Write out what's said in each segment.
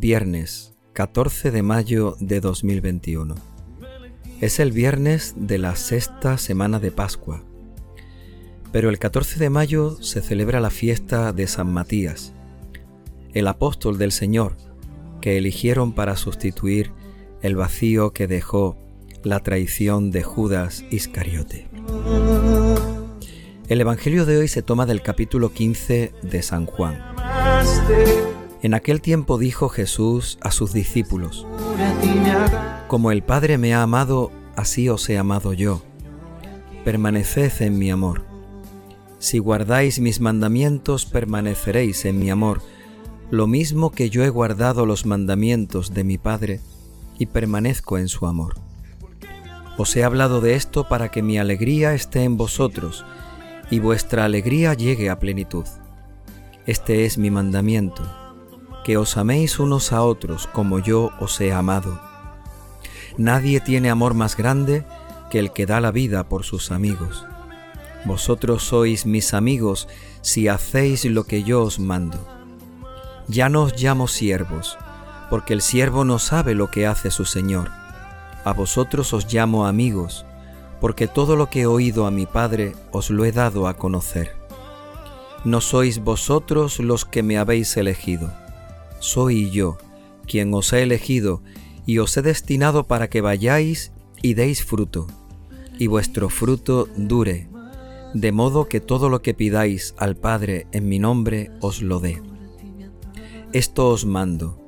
viernes 14 de mayo de 2021. Es el viernes de la sexta semana de Pascua. Pero el 14 de mayo se celebra la fiesta de San Matías, el apóstol del Señor, que eligieron para sustituir el vacío que dejó la traición de Judas Iscariote. El Evangelio de hoy se toma del capítulo 15 de San Juan. En aquel tiempo dijo Jesús a sus discípulos, Como el Padre me ha amado, así os he amado yo. Permaneced en mi amor. Si guardáis mis mandamientos, permaneceréis en mi amor, lo mismo que yo he guardado los mandamientos de mi Padre y permanezco en su amor. Os he hablado de esto para que mi alegría esté en vosotros y vuestra alegría llegue a plenitud. Este es mi mandamiento, que os améis unos a otros como yo os he amado. Nadie tiene amor más grande que el que da la vida por sus amigos. Vosotros sois mis amigos si hacéis lo que yo os mando. Ya no os llamo siervos, porque el siervo no sabe lo que hace su Señor. A vosotros os llamo amigos, porque todo lo que he oído a mi Padre os lo he dado a conocer. No sois vosotros los que me habéis elegido, soy yo quien os he elegido y os he destinado para que vayáis y deis fruto, y vuestro fruto dure, de modo que todo lo que pidáis al Padre en mi nombre os lo dé. Esto os mando,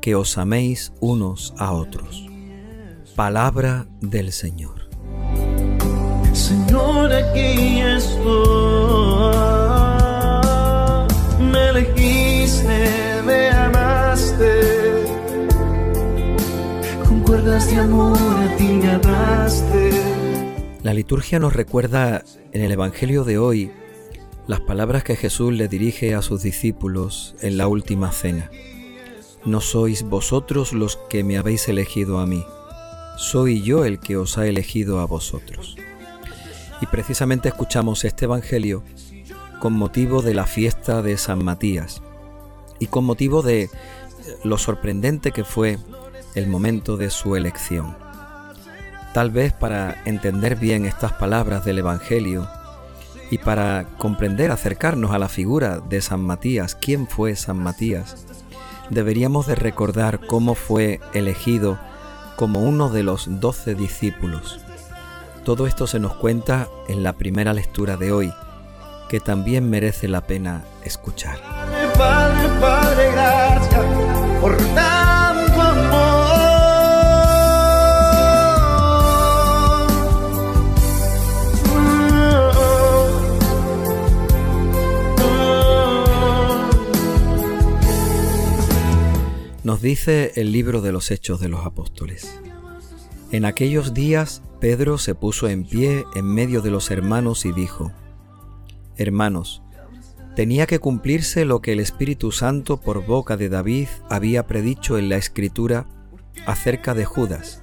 que os améis unos a otros. Palabra del Señor. Señor, aquí estoy. La liturgia nos recuerda en el Evangelio de hoy las palabras que Jesús le dirige a sus discípulos en la última cena. No sois vosotros los que me habéis elegido a mí, soy yo el que os ha elegido a vosotros. Y precisamente escuchamos este Evangelio con motivo de la fiesta de San Matías y con motivo de lo sorprendente que fue el momento de su elección. Tal vez para entender bien estas palabras del Evangelio y para comprender, acercarnos a la figura de San Matías, quién fue San Matías, deberíamos de recordar cómo fue elegido como uno de los doce discípulos. Todo esto se nos cuenta en la primera lectura de hoy, que también merece la pena escuchar. Padre, Padre, gracias por dice el libro de los Hechos de los Apóstoles. En aquellos días Pedro se puso en pie en medio de los hermanos y dijo, Hermanos, tenía que cumplirse lo que el Espíritu Santo por boca de David había predicho en la Escritura acerca de Judas,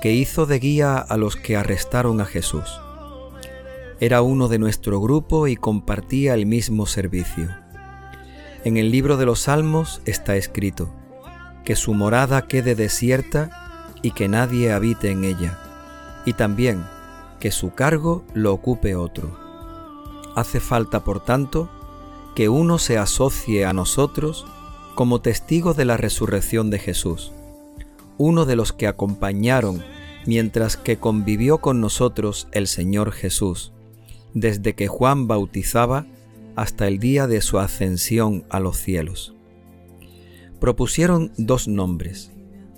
que hizo de guía a los que arrestaron a Jesús. Era uno de nuestro grupo y compartía el mismo servicio. En el libro de los Salmos está escrito, que su morada quede desierta y que nadie habite en ella, y también que su cargo lo ocupe otro. Hace falta, por tanto, que uno se asocie a nosotros como testigo de la resurrección de Jesús, uno de los que acompañaron mientras que convivió con nosotros el Señor Jesús, desde que Juan bautizaba hasta el día de su ascensión a los cielos. Propusieron dos nombres,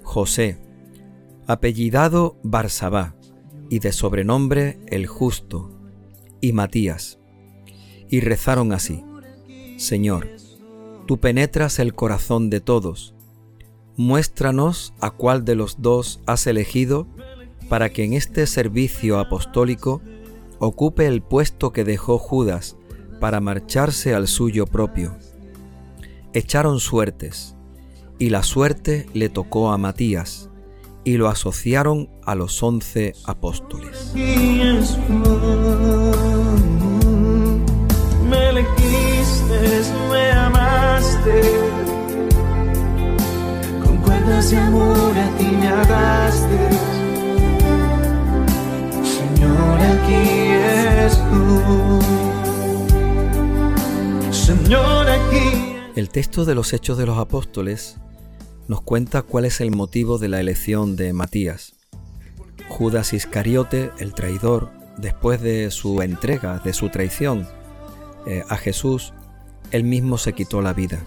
José, apellidado Barsabá, y de sobrenombre el justo, y Matías. Y rezaron así, Señor, tú penetras el corazón de todos, muéstranos a cuál de los dos has elegido para que en este servicio apostólico ocupe el puesto que dejó Judas para marcharse al suyo propio. Echaron suertes, y la suerte le tocó a Matías, y lo asociaron a los once apóstoles. Me elegiste, me amaste, con cuerdas de amor a ti me agaste. Señor, aquí estoy. Señor, aquí el texto de los Hechos de los Apóstoles nos cuenta cuál es el motivo de la elección de Matías. Judas Iscariote, el traidor, después de su entrega, de su traición eh, a Jesús, él mismo se quitó la vida.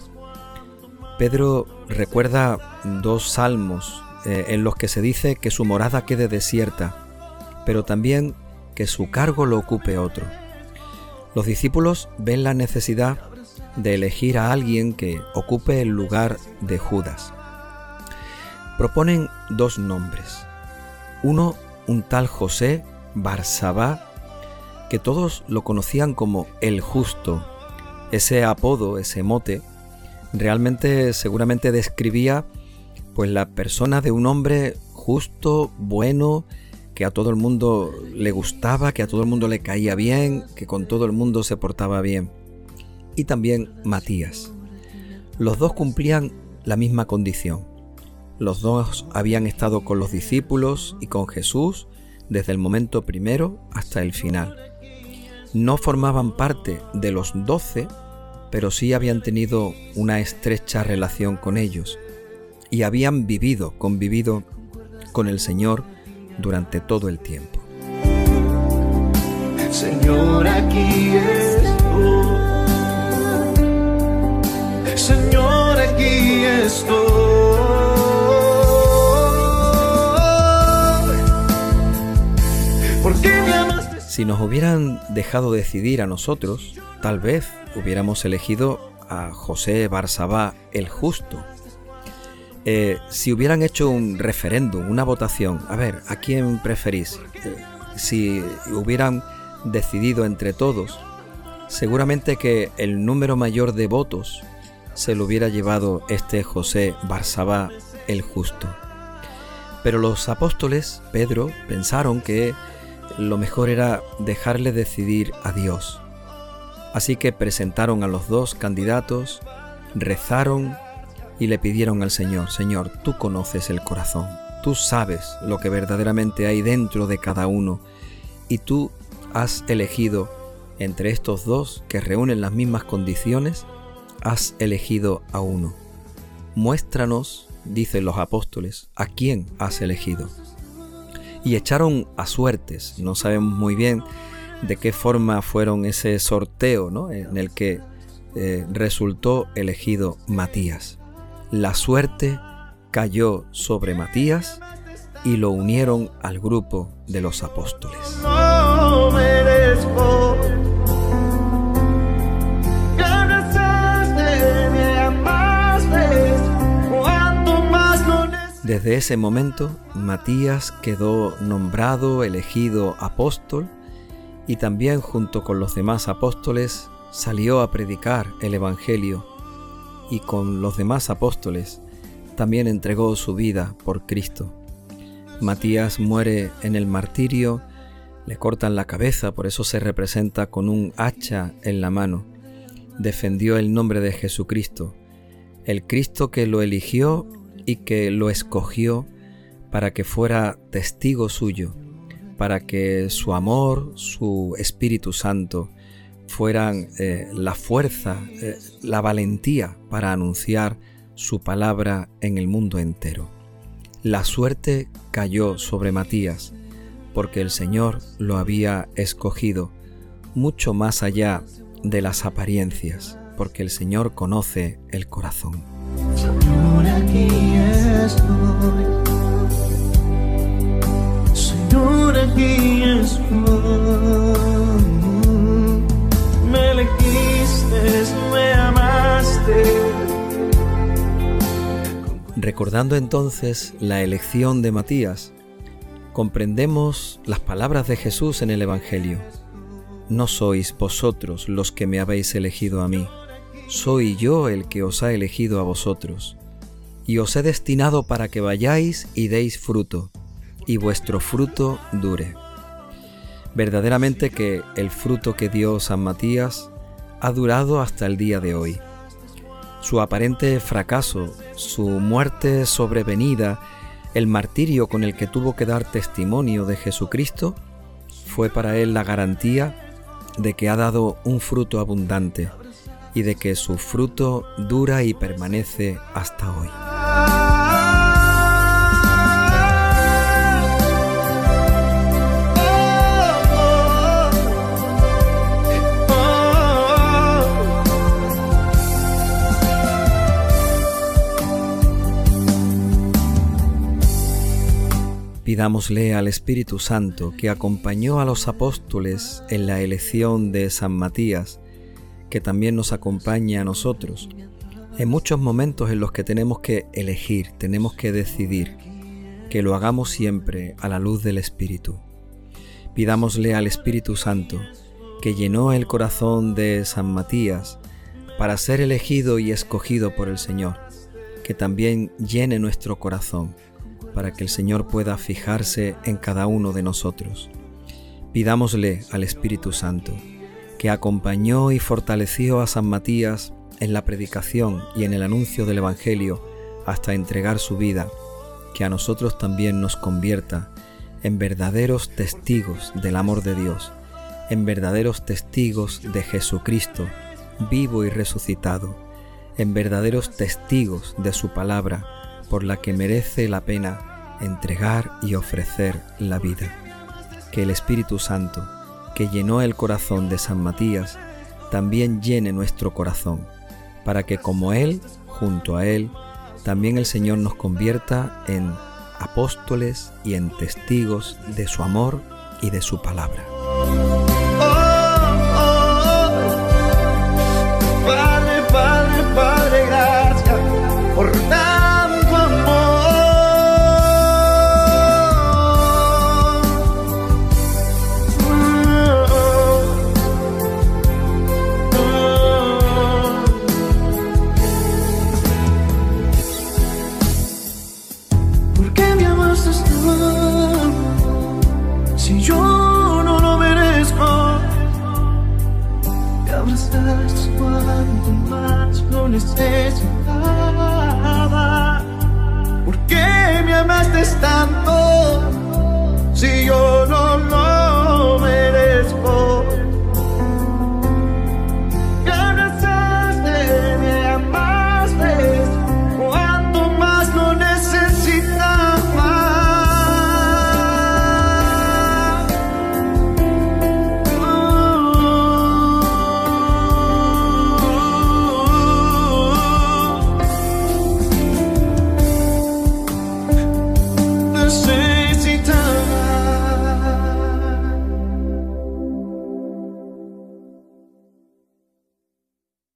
Pedro recuerda dos salmos eh, en los que se dice que su morada quede desierta, pero también que su cargo lo ocupe otro. Los discípulos ven la necesidad de elegir a alguien que ocupe el lugar de Judas. Proponen dos nombres. Uno, un tal José Barsabá, que todos lo conocían como el justo. Ese apodo, ese mote, realmente seguramente describía pues la persona de un hombre justo, bueno, que a todo el mundo le gustaba, que a todo el mundo le caía bien, que con todo el mundo se portaba bien. Y también Matías. Los dos cumplían la misma condición. Los dos habían estado con los discípulos y con Jesús desde el momento primero hasta el final. No formaban parte de los doce, pero sí habían tenido una estrecha relación con ellos y habían vivido, convivido con el Señor durante todo el tiempo. Señor, aquí estoy. Si nos hubieran dejado decidir a nosotros, tal vez hubiéramos elegido a José Barsabá el justo. Eh, si hubieran hecho un referéndum, una votación, a ver, ¿a quién preferís? Eh, si hubieran decidido entre todos, seguramente que el número mayor de votos se lo hubiera llevado este José Barsabá el justo. Pero los apóstoles, Pedro, pensaron que lo mejor era dejarle decidir a Dios. Así que presentaron a los dos candidatos, rezaron y le pidieron al Señor, Señor, tú conoces el corazón, tú sabes lo que verdaderamente hay dentro de cada uno y tú has elegido entre estos dos que reúnen las mismas condiciones, has elegido a uno. Muéstranos, dicen los apóstoles, a quién has elegido. Y echaron a suertes, no sabemos muy bien de qué forma fueron ese sorteo ¿no? en el que eh, resultó elegido Matías. La suerte cayó sobre Matías y lo unieron al grupo de los apóstoles. Desde ese momento, Matías quedó nombrado, elegido apóstol, y también junto con los demás apóstoles salió a predicar el Evangelio, y con los demás apóstoles también entregó su vida por Cristo. Matías muere en el martirio, le cortan la cabeza, por eso se representa con un hacha en la mano. Defendió el nombre de Jesucristo, el Cristo que lo eligió y que lo escogió para que fuera testigo suyo, para que su amor, su Espíritu Santo, fueran eh, la fuerza, eh, la valentía para anunciar su palabra en el mundo entero. La suerte cayó sobre Matías, porque el Señor lo había escogido mucho más allá de las apariencias, porque el Señor conoce el corazón. Aquí elegiste, me amaste. Recordando entonces la elección de Matías, comprendemos las palabras de Jesús en el Evangelio. No sois vosotros los que me habéis elegido a mí, soy yo el que os ha elegido a vosotros, y os he destinado para que vayáis y deis fruto, y vuestro fruto dure. Verdaderamente que el fruto que dio San Matías ha durado hasta el día de hoy. Su aparente fracaso, su muerte sobrevenida, el martirio con el que tuvo que dar testimonio de Jesucristo, fue para él la garantía de que ha dado un fruto abundante y de que su fruto dura y permanece hasta hoy. Pidámosle al Espíritu Santo que acompañó a los apóstoles en la elección de San Matías, que también nos acompañe a nosotros, en muchos momentos en los que tenemos que elegir, tenemos que decidir, que lo hagamos siempre a la luz del Espíritu. Pidámosle al Espíritu Santo, que llenó el corazón de San Matías para ser elegido y escogido por el Señor, que también llene nuestro corazón para que el Señor pueda fijarse en cada uno de nosotros. Pidámosle al Espíritu Santo, que acompañó y fortaleció a San Matías en la predicación y en el anuncio del Evangelio hasta entregar su vida, que a nosotros también nos convierta en verdaderos testigos del amor de Dios, en verdaderos testigos de Jesucristo, vivo y resucitado, en verdaderos testigos de su palabra, por la que merece la pena entregar y ofrecer la vida. Que el Espíritu Santo, que llenó el corazón de San Matías, también llene nuestro corazón, para que como Él, junto a Él, también el Señor nos convierta en apóstoles y en testigos de su amor y de su palabra. Yo no lo merezco? Me abrazaste cuando más lo necesitaba. ¿Por qué me amaste tanto si yo no lo